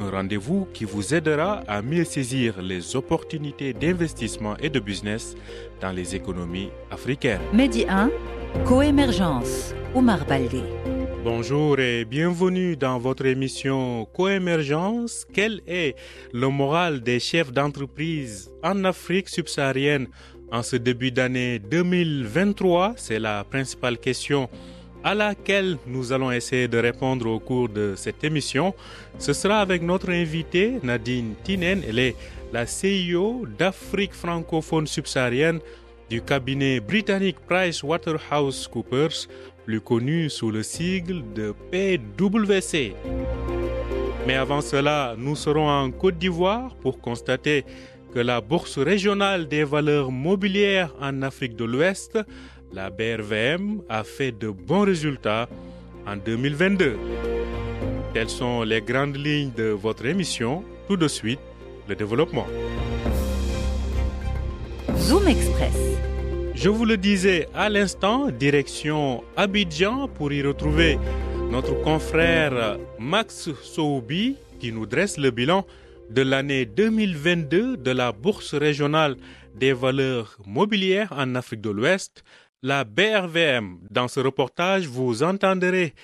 un rendez-vous qui vous aidera à mieux saisir les opportunités d'investissement et de business dans les économies africaines. Medi 1, Coémergence, Omar Baldé. Bonjour et bienvenue dans votre émission Coémergence. Quel est le moral des chefs d'entreprise en Afrique subsaharienne en ce début d'année 2023 C'est la principale question à laquelle nous allons essayer de répondre au cours de cette émission. Ce sera avec notre invitée Nadine Tinen. Elle est la CIO d'Afrique francophone subsaharienne du cabinet britannique PricewaterhouseCoopers, plus connu sous le sigle de PwC. Mais avant cela, nous serons en Côte d'Ivoire pour constater que la Bourse régionale des valeurs mobilières en Afrique de l'Ouest, la BRVM, a fait de bons résultats en 2022. Quelles sont les grandes lignes de votre émission Tout de suite, le développement. Zoom Express. Je vous le disais à l'instant, direction Abidjan pour y retrouver notre confrère Max Soubi qui nous dresse le bilan de l'année 2022 de la Bourse régionale des valeurs mobilières en Afrique de l'Ouest, la BRVM. Dans ce reportage, vous entendrez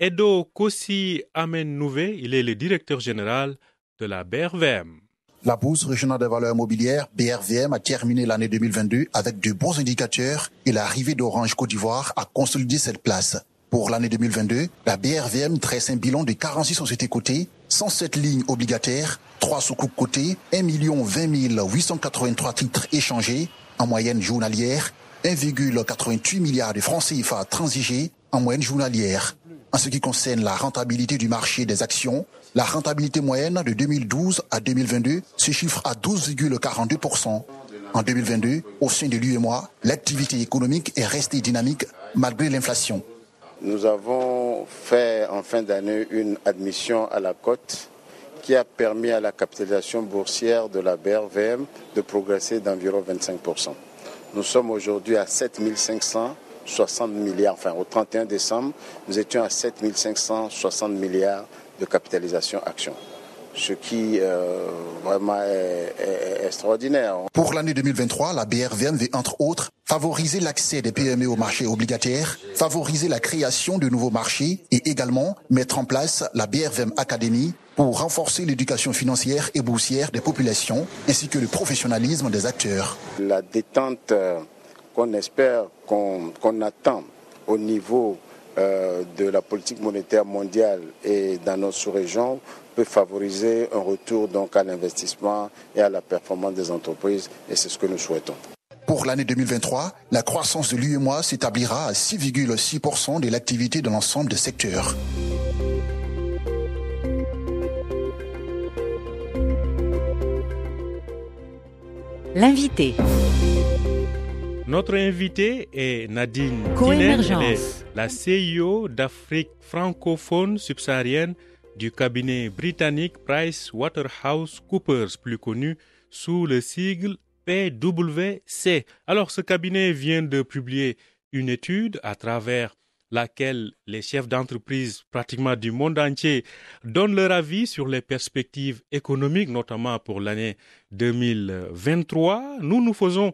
Edo Kossi Amen Nouvé, il est le directeur général de la BRVM. La Bourse régionale des valeurs mobilières, BRVM, a terminé l'année 2022 avec de bons indicateurs et l'arrivée d'Orange Côte d'Ivoire a consolidé cette place. Pour l'année 2022, la BRVM dresse un bilan de 46 sociétés cotées, 107 lignes obligataires, 3 sous-coups cotés, 1 20 883 titres échangés en moyenne journalière, 1,88 milliard de francs CFA transigés en moyenne journalière. En ce qui concerne la rentabilité du marché des actions, la rentabilité moyenne de 2012 à 2022 se chiffre à 12,42%. En 2022, au sein de l'UEMOA, l'activité économique est restée dynamique malgré l'inflation. Nous avons fait en fin d'année une admission à la cote qui a permis à la capitalisation boursière de la BRVM de progresser d'environ 25%. Nous sommes aujourd'hui à 7560 milliards, enfin au 31 décembre, nous étions à 7560 milliards de capitalisation action, ce qui euh, vraiment est, est- est extraordinaire. Pour l'année 2023, la BRVM veut entre autres favoriser l'accès des PME au marché obligataire, favoriser la création de nouveaux marchés et également mettre en place la BRVM Academy pour renforcer l'éducation financière et boursière des populations ainsi que le professionnalisme des acteurs. La détente euh, qu'on espère, qu'on attend au niveau euh, de la politique monétaire mondiale et dans notre sous-région peut favoriser un retour donc à l'investissement et à la performance des entreprises et c'est ce que nous souhaitons. Pour l'année 2023, la croissance de l'UEMOA s'établira à 6,6% de l'activité de l'ensemble des secteurs. L'invité. Notre invitée est Nadine est la CIO d'Afrique francophone subsaharienne du cabinet britannique PricewaterhouseCoopers, plus connu sous le sigle PwC. Alors ce cabinet vient de publier une étude à travers laquelle les chefs d'entreprise pratiquement du monde entier donnent leur avis sur les perspectives économiques, notamment pour l'année 2023. Nous, nous faisons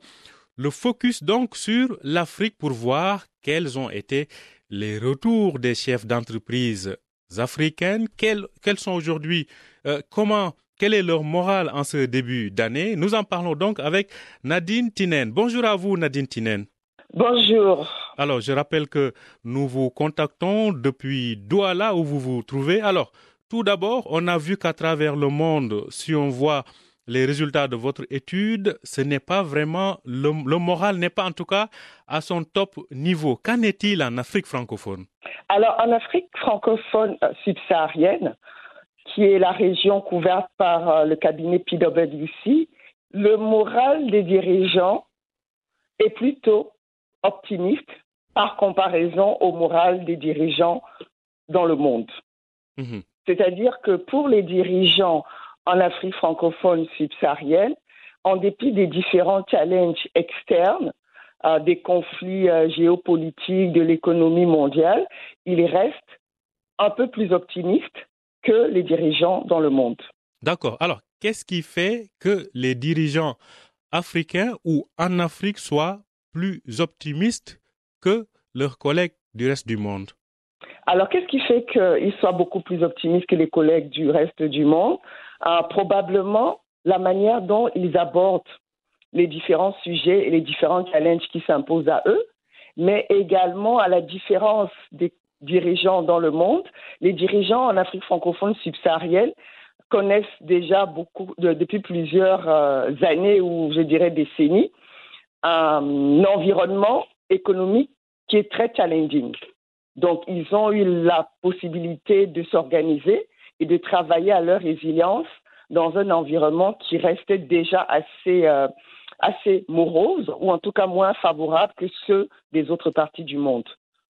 le focus donc sur l'Afrique pour voir quels ont été les retours des chefs d'entreprise africaines, quels, quels sont aujourd'hui, euh, comment, quel est leur morale en ce début d'année? Nous en parlons donc avec Nadine Tinen. Bonjour à vous, Nadine Tinen. Bonjour. Alors, je rappelle que nous vous contactons depuis Douala où vous vous trouvez. Alors, tout d'abord, on a vu qu'à travers le monde, si on voit les résultats de votre étude, ce n'est pas vraiment, le, le moral n'est pas en tout cas à son top niveau. Qu'en est-il en Afrique francophone? Alors, en Afrique francophone euh, subsaharienne, qui est la région couverte par euh, le cabinet PwC, le moral des dirigeants est plutôt optimiste par comparaison au moral des dirigeants dans le monde. Mhm. C'est-à-dire que pour les dirigeants en Afrique francophone subsaharienne, en dépit des différents challenges externes, euh, des conflits euh, géopolitiques, de l'économie mondiale, ils restent un peu plus optimistes que les dirigeants dans le monde. D'accord. Alors, qu'est-ce qui fait que les dirigeants africains ou en Afrique soient plus optimistes que leurs collègues du reste du monde Alors, qu'est-ce qui fait qu'ils soient beaucoup plus optimistes que les collègues du reste du monde? Euh, Probablement la manière dont ils abordent les différents sujets et les différents challenges qui s'imposent à eux, mais également à la différence des dirigeants dans le monde. Les dirigeants en Afrique francophone subsaharienne connaissent déjà beaucoup, de- depuis plusieurs euh, années ou je dirais décennies, un environnement économique qui est très challenging. Donc, ils ont eu la possibilité de s'organiser et de travailler à leur résilience dans un environnement qui restait déjà assez, euh, assez morose, ou en tout cas moins favorable que ceux des autres parties du monde.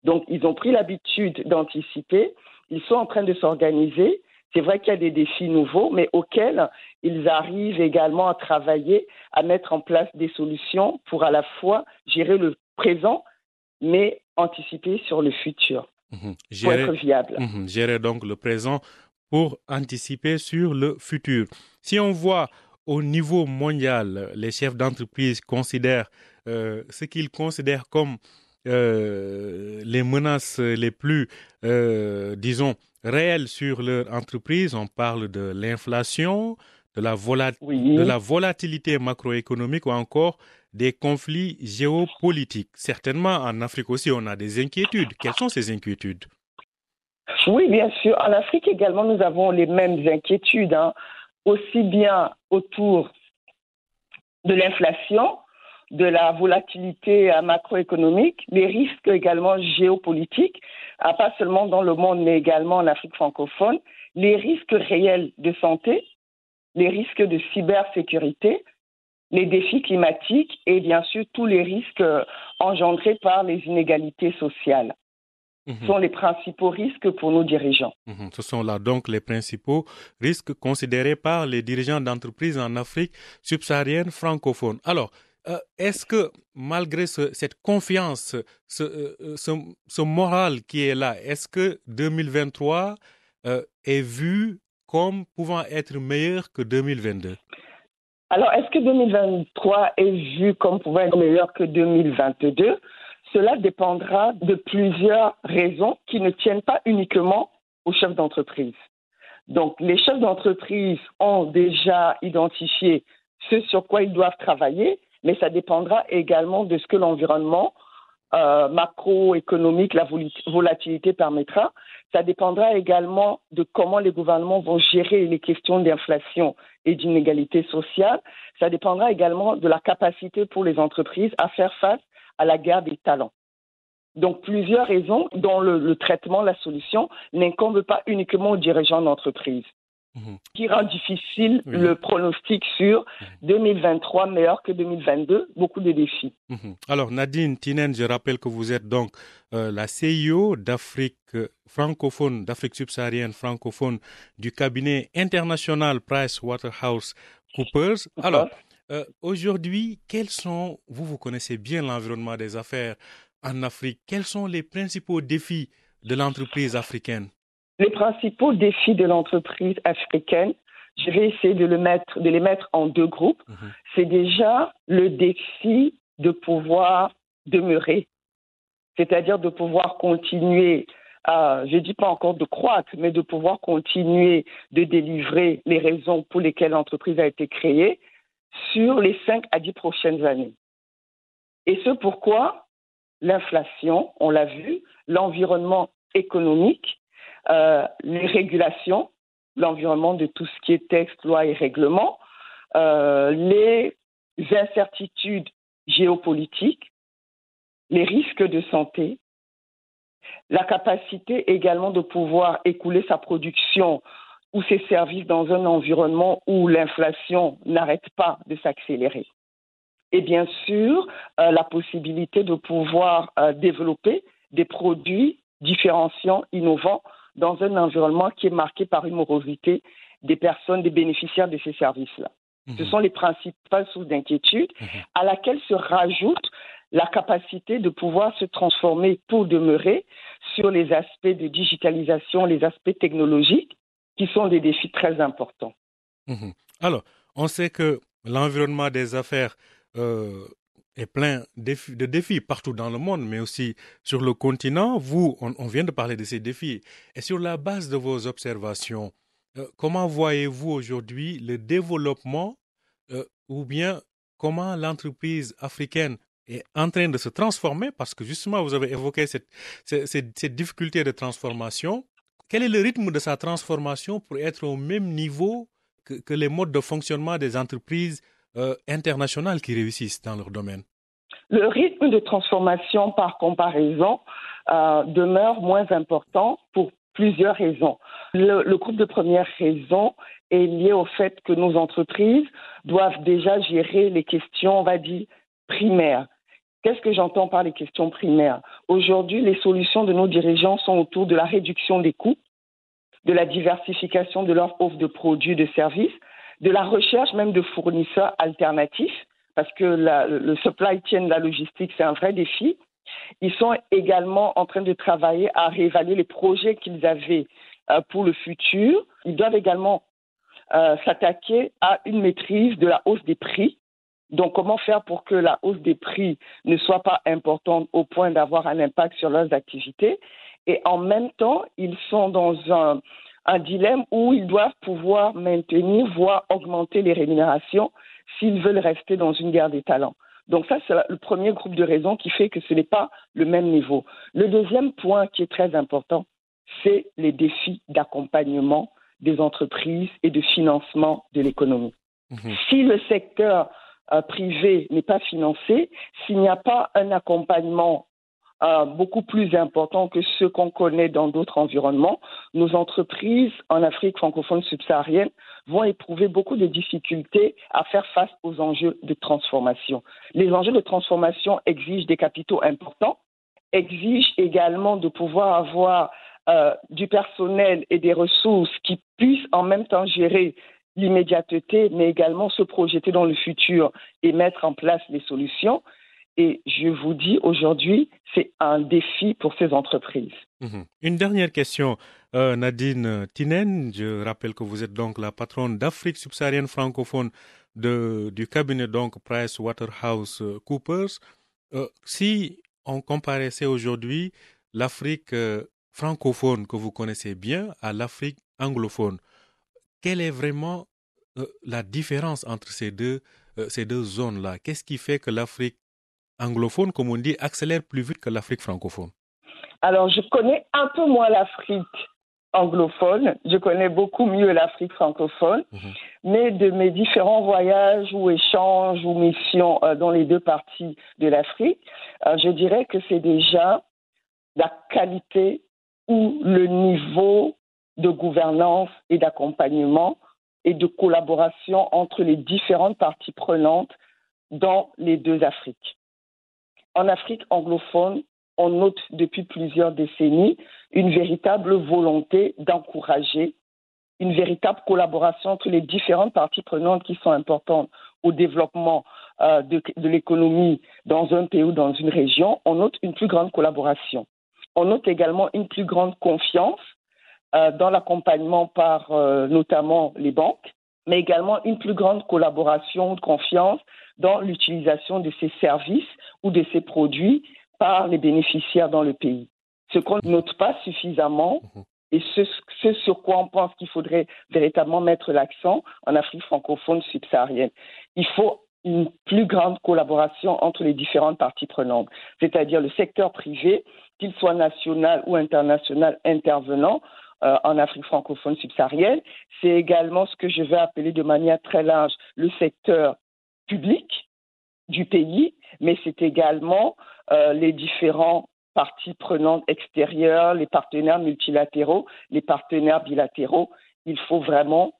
Donc, ils ont pris l'habitude d'anticiper, ils sont en train de s'organiser. C'est vrai qu'il y a des défis nouveaux, mais auxquels ils arrivent également à travailler, à mettre en place des solutions pour à la fois gérer le présent, mais anticiper sur le futur, Mhm. pour Gérer- être viable. Mhm. Gérer donc le présent pour anticiper sur le futur. Si on voit au niveau mondial, les chefs d'entreprise considèrent euh, ce qu'ils considèrent comme euh, les menaces les plus, euh, disons, réelles sur leur entreprise. On parle de l'inflation, de la vola- Oui. de la volatilité macroéconomique ou encore des conflits géopolitiques. Certainement, en Afrique aussi, on a des inquiétudes. Quelles sont ces inquiétudes? Oui, bien sûr. En Afrique également, nous avons les mêmes inquiétudes, hein. aussi bien autour de l'inflation, de la volatilité macroéconomique, les risques également géopolitiques, pas seulement dans le monde, mais également en Afrique francophone, les risques réels de santé, les risques de cybersécurité, les défis climatiques et bien sûr tous les risques euh, engendrés par les inégalités sociales Mhm. sont les principaux risques pour nos dirigeants. Mhm. Ce sont là donc les principaux risques considérés par les dirigeants d'entreprises en Afrique subsaharienne francophone. Alors, euh, est-ce que malgré ce- cette confiance, ce, euh, ce, moral qui est là, est-ce que 2023 euh, est vu comme pouvant être meilleur que 2022 Alors, est-ce que 2023 est vu comme pouvant être meilleur que 2022 Cela dépendra de plusieurs raisons qui ne tiennent pas uniquement aux chefs d'entreprise. Donc, les chefs d'entreprise ont déjà identifié ce sur quoi ils doivent travailler, mais ça dépendra également de ce que l'environnement euh, macroéconomique, la vol- volatilité permettra. Ça dépendra également de comment les gouvernements vont gérer les questions d'inflation et d'inégalité sociale. Ça dépendra également de la capacité pour les entreprises à faire face à la guerre des talents. Donc, plusieurs raisons dont le, le traitement, la solution n'incombe pas uniquement aux dirigeants d'entreprise, Mhm. qui rend difficile Oui. le pronostic sur 2023 meilleur que 2022, beaucoup de défis. Mhm. Alors, Nadine Tinen, je rappelle que vous êtes donc euh, la CIO d'Afrique euh, francophone, d'Afrique subsaharienne francophone du cabinet international PricewaterhouseCoopers. Alors, euh, aujourd'hui, quels sont, vous, vous connaissez bien l'environnement des affaires en Afrique, quels sont les principaux défis de l'entreprise africaine? Les principaux défis de l'entreprise africaine, je vais essayer de, le mettre, de les mettre en deux groupes. Mhm. C'est déjà le défi de pouvoir demeurer, c'est-à-dire de pouvoir continuer, à, je ne dis pas encore de croître, mais de pouvoir continuer de délivrer les raisons pour lesquelles l'entreprise a été créée sur les 5 à 10 prochaines années. Et ce pourquoi? L'inflation, on l'a vu, l'environnement économique, euh, les régulations, l'environnement de tout ce qui est texte, loi et règlement, euh, les incertitudes géopolitiques, les risques de santé, la capacité également de pouvoir écouler sa production ou ces services dans un environnement où l'inflation n'arrête pas de s'accélérer. Et bien sûr, euh, la possibilité de pouvoir développer des produits différenciants, innovants, dans un environnement qui est marqué par une morosité des personnes, des bénéficiaires de ces services-là. Ce mhm. sont les principales sources d'inquiétude mhm. à laquelle se rajoute la capacité de pouvoir se transformer pour demeurer sur les aspects de digitalisation, les aspects technologiques, qui sont des défis très importants. Mhm. Alors, on sait que l'environnement des affaires euh, est plein de défis partout dans le monde, mais aussi sur le continent. Vous, on, vient de parler de ces défis. Et sur la base de vos observations, euh, comment voyez-vous aujourd'hui le développement euh, ou bien comment l'entreprise africaine est en train de se transformer? Parce que justement vous avez évoqué cette, cette, difficulté de transformation. Quel est le rythme de sa transformation pour être au même niveau que les modes de fonctionnement des entreprises euh, internationales qui réussissent dans leur domaine Le rythme de transformation par comparaison euh, demeure moins important pour plusieurs raisons. Le, le, groupe de première raison est lié au fait que nos entreprises doivent déjà gérer les questions, on va dire, primaires. Qu'est-ce que j'entends par les questions primaires? Aujourd'hui, les solutions de nos dirigeants sont autour de la réduction des coûts, de la diversification de leur offre de produits de services, de la recherche même de fournisseurs alternatifs, parce que le supply chain, la logistique, c'est un vrai défi. Ils sont également en train de travailler à réévaluer les projets qu'ils avaient euh, pour le futur. Ils doivent également euh, s'attaquer à une maîtrise de la hausse des prix donc, comment faire pour que la hausse des prix ne soit pas importante au point d'avoir un impact sur leurs activités? Et en même temps, ils sont dans un, un dilemme où ils doivent pouvoir maintenir, voire augmenter les rémunérations s'ils veulent rester dans une guerre des talents. Donc ça, c'est le premier groupe de raisons qui fait que ce n'est pas le même niveau. Le deuxième point qui est très important, c'est les défis d'accompagnement des entreprises et de financement de l'économie. Mmh. Si le secteur euh, privé n'est pas financé, s'il n'y a pas un accompagnement euh, beaucoup plus important que ce qu'on connaît dans d'autres environnements, nos entreprises en Afrique francophone subsaharienne vont éprouver beaucoup de difficultés à faire face aux enjeux de transformation. Les enjeux de transformation exigent des capitaux importants, exigent également de pouvoir avoir euh, du personnel et des ressources qui puissent en même temps gérer l'immédiateté, mais également se projeter dans le futur et mettre en place les solutions. Et je vous dis aujourd'hui, c'est un défi pour ces entreprises. Mhm. Une dernière question, euh, Nadine Tinen. Je rappelle que vous êtes donc la patronne d'Afrique subsaharienne francophone de, du cabinet donc Price Waterhouse Coopers. Euh, si on comparait aujourd'hui l'Afrique euh, francophone que vous connaissez bien à l'Afrique anglophone, quelle est vraiment la différence entre ces deux, ces deux zones-là? Qu'est-ce qui fait que l'Afrique anglophone, comme on dit, accélère plus vite que l'Afrique francophone Alors, je connais un peu moins l'Afrique anglophone, je connais beaucoup mieux l'Afrique francophone, mhm. mais de mes différents voyages ou échanges ou missions euh, dans les deux parties de l'Afrique, je dirais que c'est déjà la qualité ou le niveau de gouvernance et d'accompagnement et de collaboration entre les différentes parties prenantes dans les deux Afriques. En Afrique anglophone, on note depuis plusieurs décennies une véritable volonté d'encourager une véritable collaboration entre les différentes parties prenantes qui sont importantes au développement euh, de, l'économie dans un pays ou dans une région. On note une plus grande collaboration. On note également une plus grande confiance euh, dans l'accompagnement par euh, notamment les banques, mais également une plus grande collaboration, de confiance dans l'utilisation de ces services ou de ces produits par les bénéficiaires dans le pays. Ce qu'on ne note pas suffisamment mhm. et ce, ce sur quoi on pense qu'il faudrait véritablement mettre l'accent en Afrique francophone subsaharienne. Il faut une plus grande collaboration entre les différentes parties prenantes, c'est-à-dire le secteur privé, qu'il soit national ou international intervenant, euh, en Afrique francophone subsaharienne. C'est également ce que je vais appeler de manière très large le secteur public du pays, mais c'est également euh, les différents parties prenantes extérieures, les partenaires multilatéraux, les partenaires bilatéraux il faut vraiment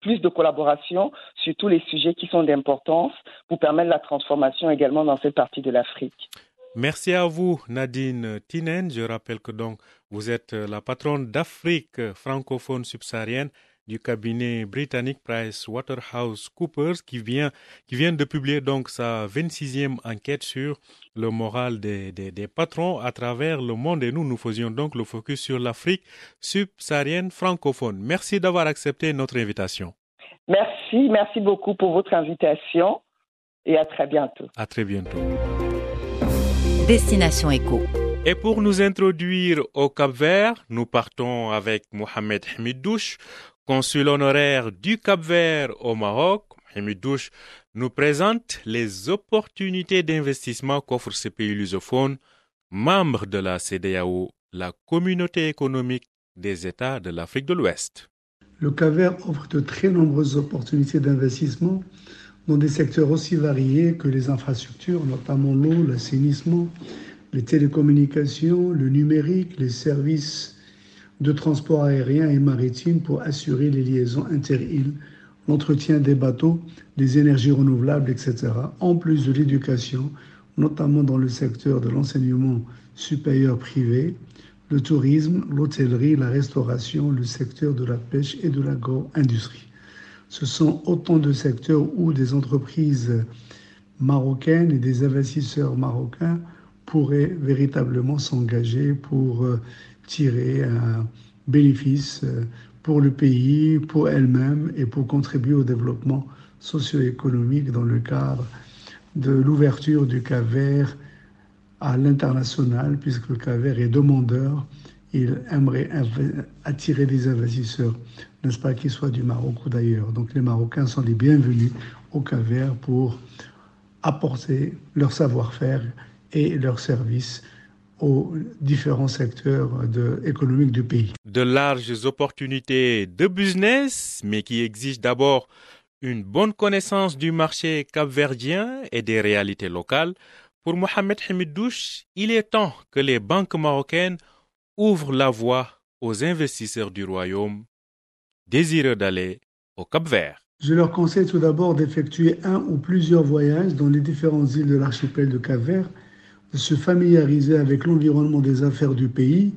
plus de collaboration sur tous les sujets qui sont d'importance pour permettre la transformation également dans cette partie de l'Afrique. Merci à vous, Nadine Tinen. Je rappelle que donc vous êtes la patronne d'Afrique francophone subsaharienne du cabinet britannique Price Waterhouse Coopers qui vient, qui vient de publier donc sa 26e enquête sur le moral des, des, des, patrons à travers le monde et nous, nous faisions donc le focus sur l'Afrique subsaharienne francophone. Merci d'avoir accepté notre invitation. Merci, merci beaucoup pour votre invitation et à très bientôt. À très bientôt. Destination Éco. Et pour nous introduire au Cap Vert, nous partons avec Mohamed Hamidouche, consul honoraire du Cap-Vert au Maroc, Douche, nous présente les opportunités d'investissement qu'offre ce pays lusophone, membre de la CDAO, la communauté économique des États de l'Afrique de l'Ouest. Le Cap-Vert offre de très nombreuses opportunités d'investissement dans des secteurs aussi variés que les infrastructures, notamment l'eau, l'assainissement, les télécommunications, le numérique, les services de transport aérien et maritime pour assurer les liaisons inter-îles, l'entretien des bateaux, les énergies renouvelables, etc., en plus de l'éducation, notamment dans le secteur de l'enseignement supérieur privé, le tourisme, l'hôtellerie, la restauration, le secteur de la pêche et de l'agro-industrie. Ce sont autant de secteurs où des entreprises marocaines et des investisseurs marocains pourraient véritablement s'engager pour euh, tirer un bénéfice euh, pour le pays, pour elle-même et pour contribuer au développement socio-économique dans le cadre de l'ouverture du CAVER à l'international, puisque le CAVER est demandeur. Il aimerait attirer des investisseurs, n'est-ce pas, qu'ils soient du Maroc ou d'ailleurs. Donc les Marocains sont les bienvenus au CAVER pour apporter leur savoir-faire et leurs services aux différents secteurs économiques du pays. De larges opportunités de business, mais qui exigent d'abord une bonne connaissance du marché capverdien et des réalités locales. Pour Mohamed Hamidouche, il est temps que les banques marocaines ouvrent la voie aux investisseurs du royaume désireux d'aller au Cap-Vert. Je leur conseille tout d'abord d'effectuer un ou plusieurs voyages dans les différentes îles de l'archipel de Cap-Vert de se familiariser avec l'environnement des affaires du pays,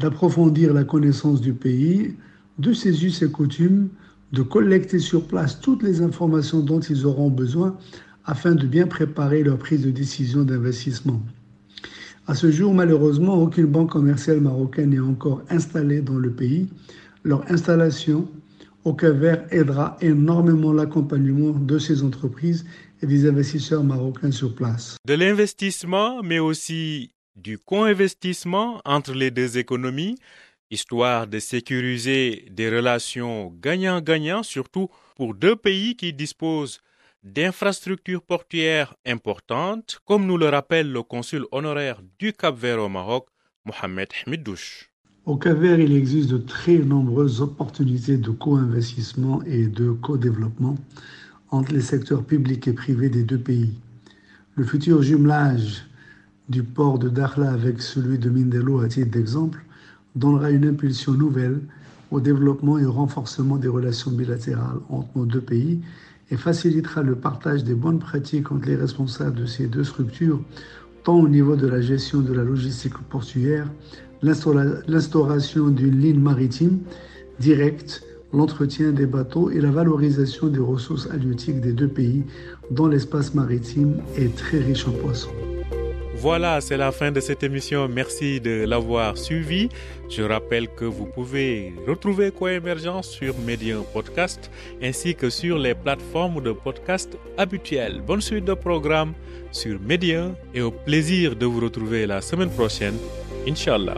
d'approfondir la connaissance du pays, de ses us et coutumes, de collecter sur place toutes les informations dont ils auront besoin afin de bien préparer leur prise de décision d'investissement. À ce jour, malheureusement, aucune banque commerciale marocaine n'est encore installée dans le pays. Leur installation au Vert aidera énormément l'accompagnement de ces entreprises et des investisseurs marocains sur place. De l'investissement, mais aussi du co-investissement entre les deux économies, histoire de sécuriser des relations gagnant-gagnant, surtout pour deux pays qui disposent d'infrastructures portuaires importantes, comme nous le rappelle le consul honoraire du Cap-Vert au Maroc, Mohamed Hamidouche. Au Cap-Vert, il existe de très nombreuses opportunités de co-investissement et de co-développement entre les secteurs publics et privés des deux pays. Le futur jumelage du port de Dakhla avec celui de Mindelo, à titre d'exemple, donnera une impulsion nouvelle au développement et au renforcement des relations bilatérales entre nos deux pays et facilitera le partage des bonnes pratiques entre les responsables de ces deux structures, tant au niveau de la gestion de la logistique portuaire, l'instauration d'une ligne maritime directe l'entretien des bateaux et la valorisation des ressources halieutiques des deux pays dont l'espace maritime est très riche en poissons. Voilà, c'est la fin de cette émission. Merci de l'avoir suivi. Je rappelle que vous pouvez retrouver Coémergence sur Medium Podcast ainsi que sur les plateformes de podcast habituelles. Bonne suite de programme sur Medium et au plaisir de vous retrouver la semaine prochaine. ইনশাআল্লাহ